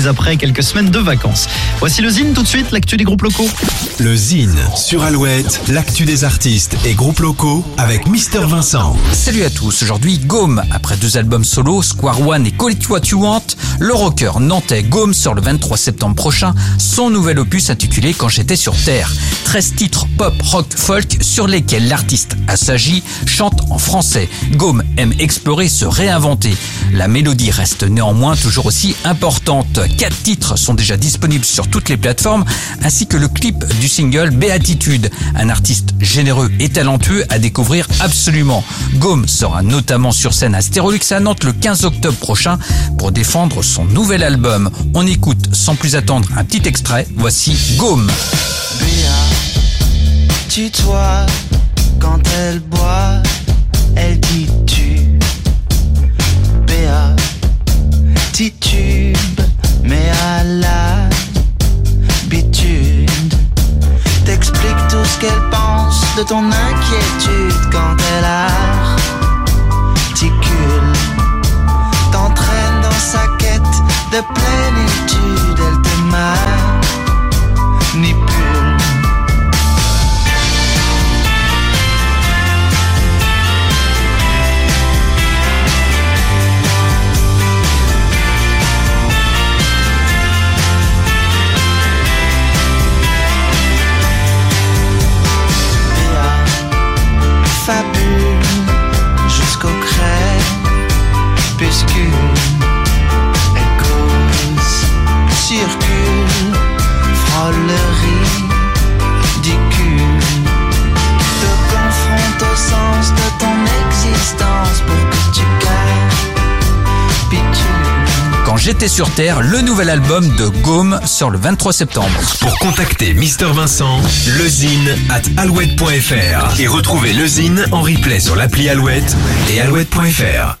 reprise après quelques semaines de vacances. Voici le Zine tout de suite, l'actu des groupes locaux. Le Zine sur Alouette, l'actu des artistes et groupes locaux avec Mister Vincent. Salut à tous, aujourd'hui Gaume, après deux albums solo, Square One et Call It What You Want, le rocker nantais Gaume sort le 23 septembre prochain son nouvel opus intitulé Quand j'étais sur Terre. 13 titres pop, rock, folk sur lesquels l'artiste Assagi chante en français. Gaume aime explorer, se réinventer. La mélodie reste néanmoins toujours aussi importante. Quatre titres sont déjà disponibles sur toutes les plateformes ainsi que le clip du single Béatitude, un artiste généreux et talentueux à découvrir absolument. Gaume sera notamment sur scène à Stérolux à Nantes le 15 octobre prochain pour défendre son nouvel album. On écoute sans plus attendre un petit extrait. Voici Gaume. Tutoie quand elle boit, elle dit tu. Béa, titube, mais à l'habitude. T'explique tout ce qu'elle pense de ton inquiétude quand elle articule. J'étais sur Terre, le nouvel album de Gaume sort le 23 septembre. Pour contacter Mister Vincent, lezine at alouette.fr et retrouver le Zine en replay sur l'appli Alouette et alouette.fr.